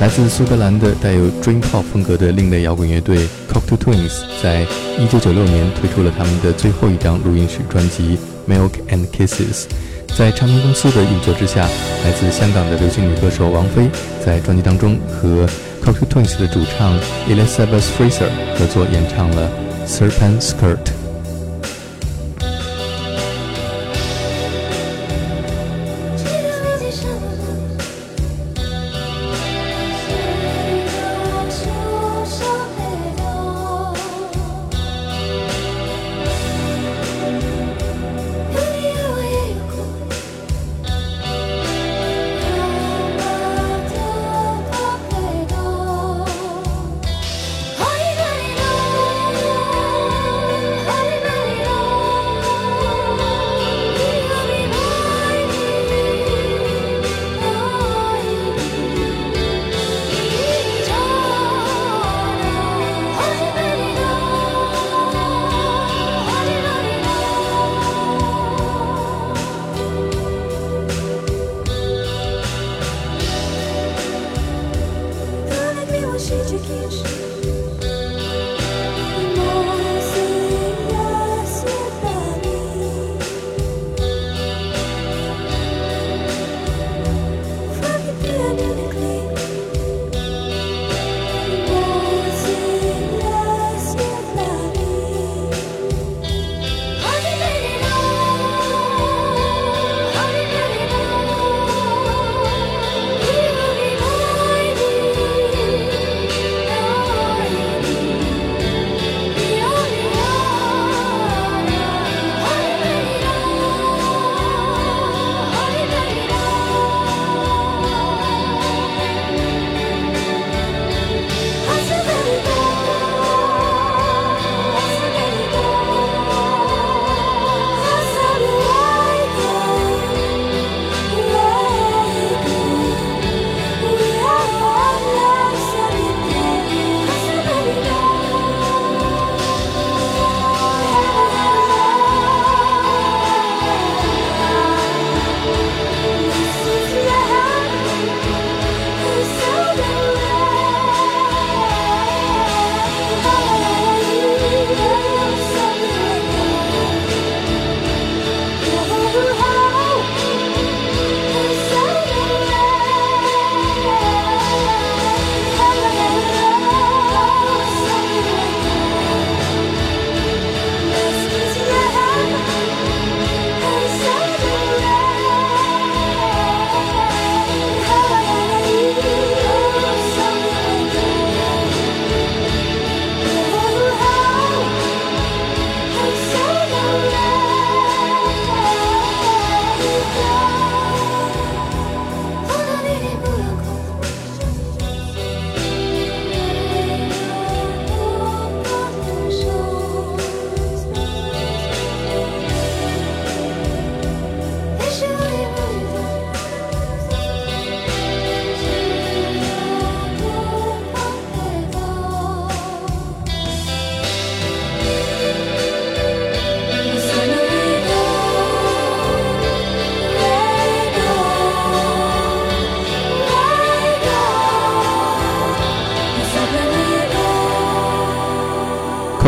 来自苏格兰的带有 Dream Pop 风格的另类摇滚乐队 Cocteau Twins，在1996年推出了他们的最后一张录音室专辑《Milk and Kisses》。在唱片公司的运作之下，来自香港的流行女歌手王菲在专辑当中和 Cocteau Twins 的主唱 Elizabeth Fraser 合作演唱了《Serpent Skirt》。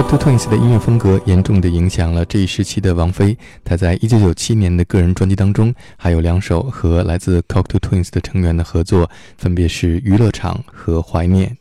Two Twins 的音乐风格严重的影响了这一时期的王菲。她在一九九七年的个人专辑当中，还有两首和来自 Cockto Twins 的成员的合作，分别是《娱乐场》和《怀念》。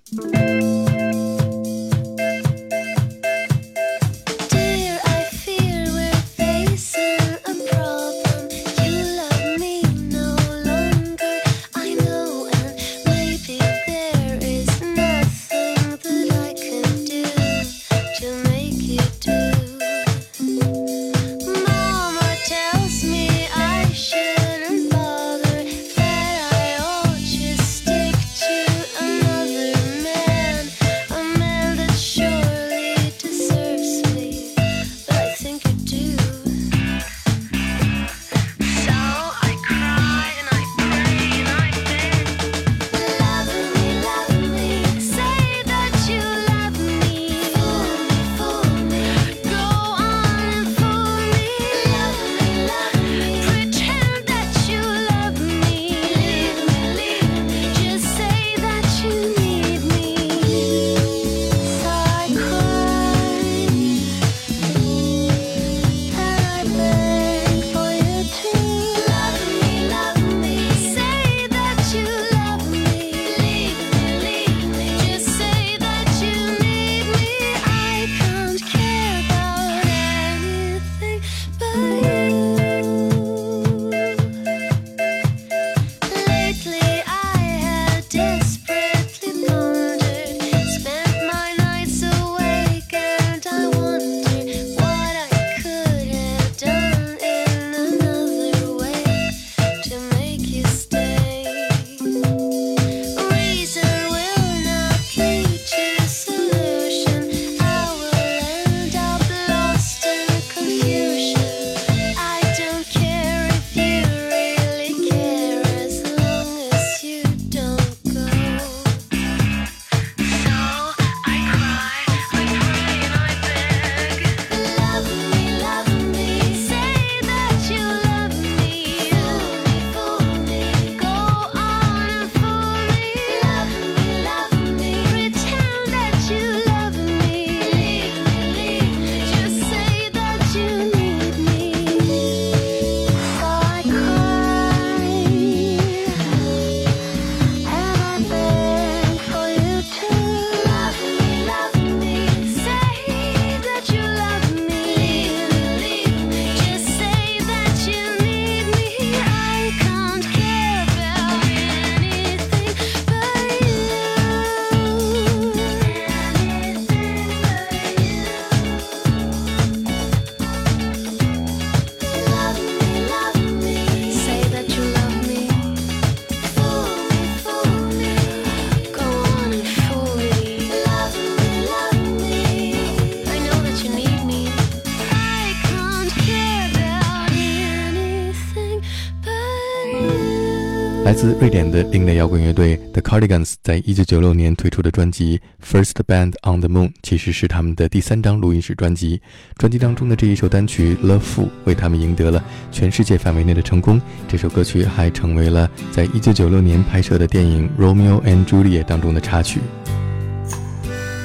来自瑞典的另类摇滚乐队 The Cardigans 在一九九六年推出的专辑《First Band on the Moon》其实是他们的第三张录音室专辑。专辑当中的这一首单曲《Love Fool》为他们赢得了全世界范围内的成功。这首歌曲还成为了在一九九六年拍摄的电影《Romeo and Juliet》当中的插曲。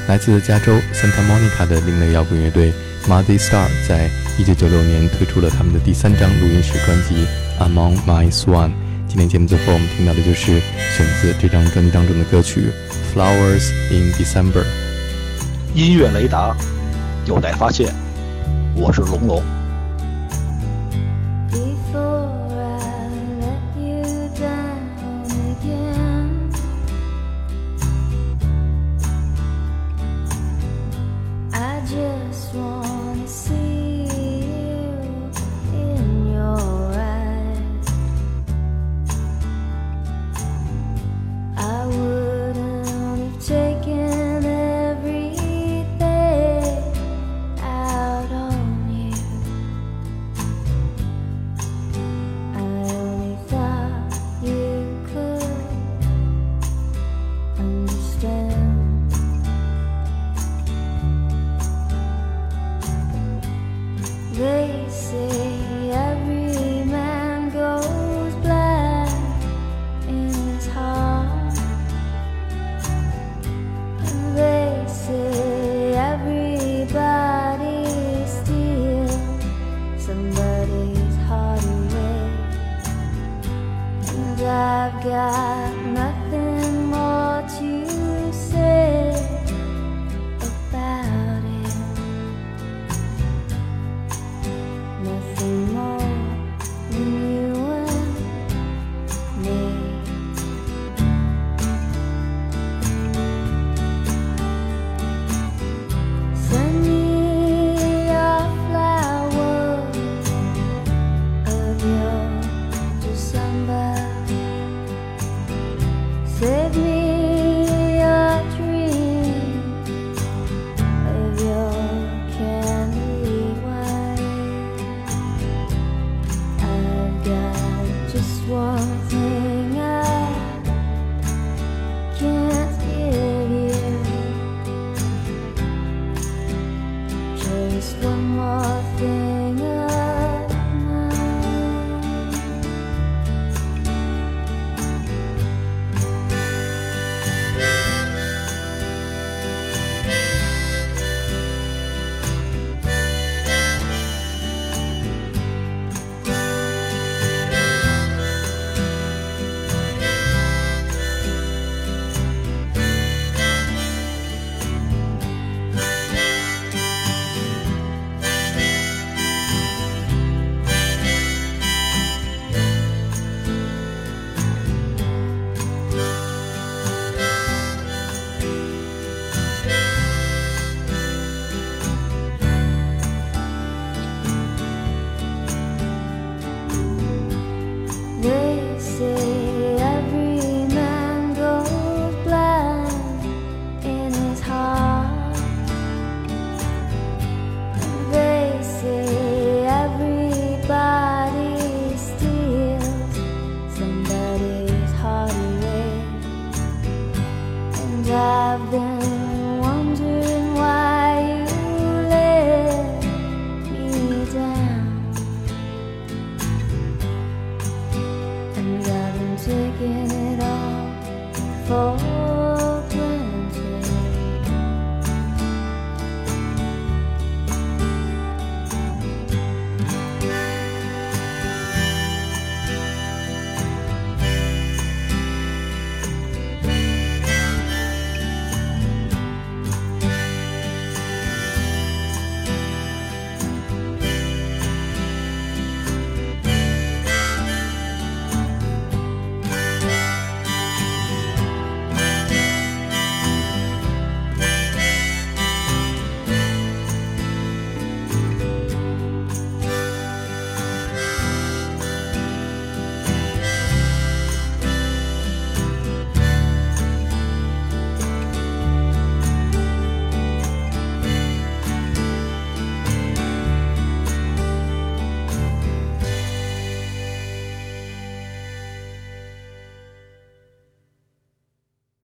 来自加州 Santa Monica 的另类摇滚乐队 Muddy Star 在一九九六年推出了他们的第三张录音室专辑《Among My Swan》。今天节目最后，我们听到的就是选自这张专辑当中的歌曲《Flowers in December》。音乐雷达有待发现，我是龙龙。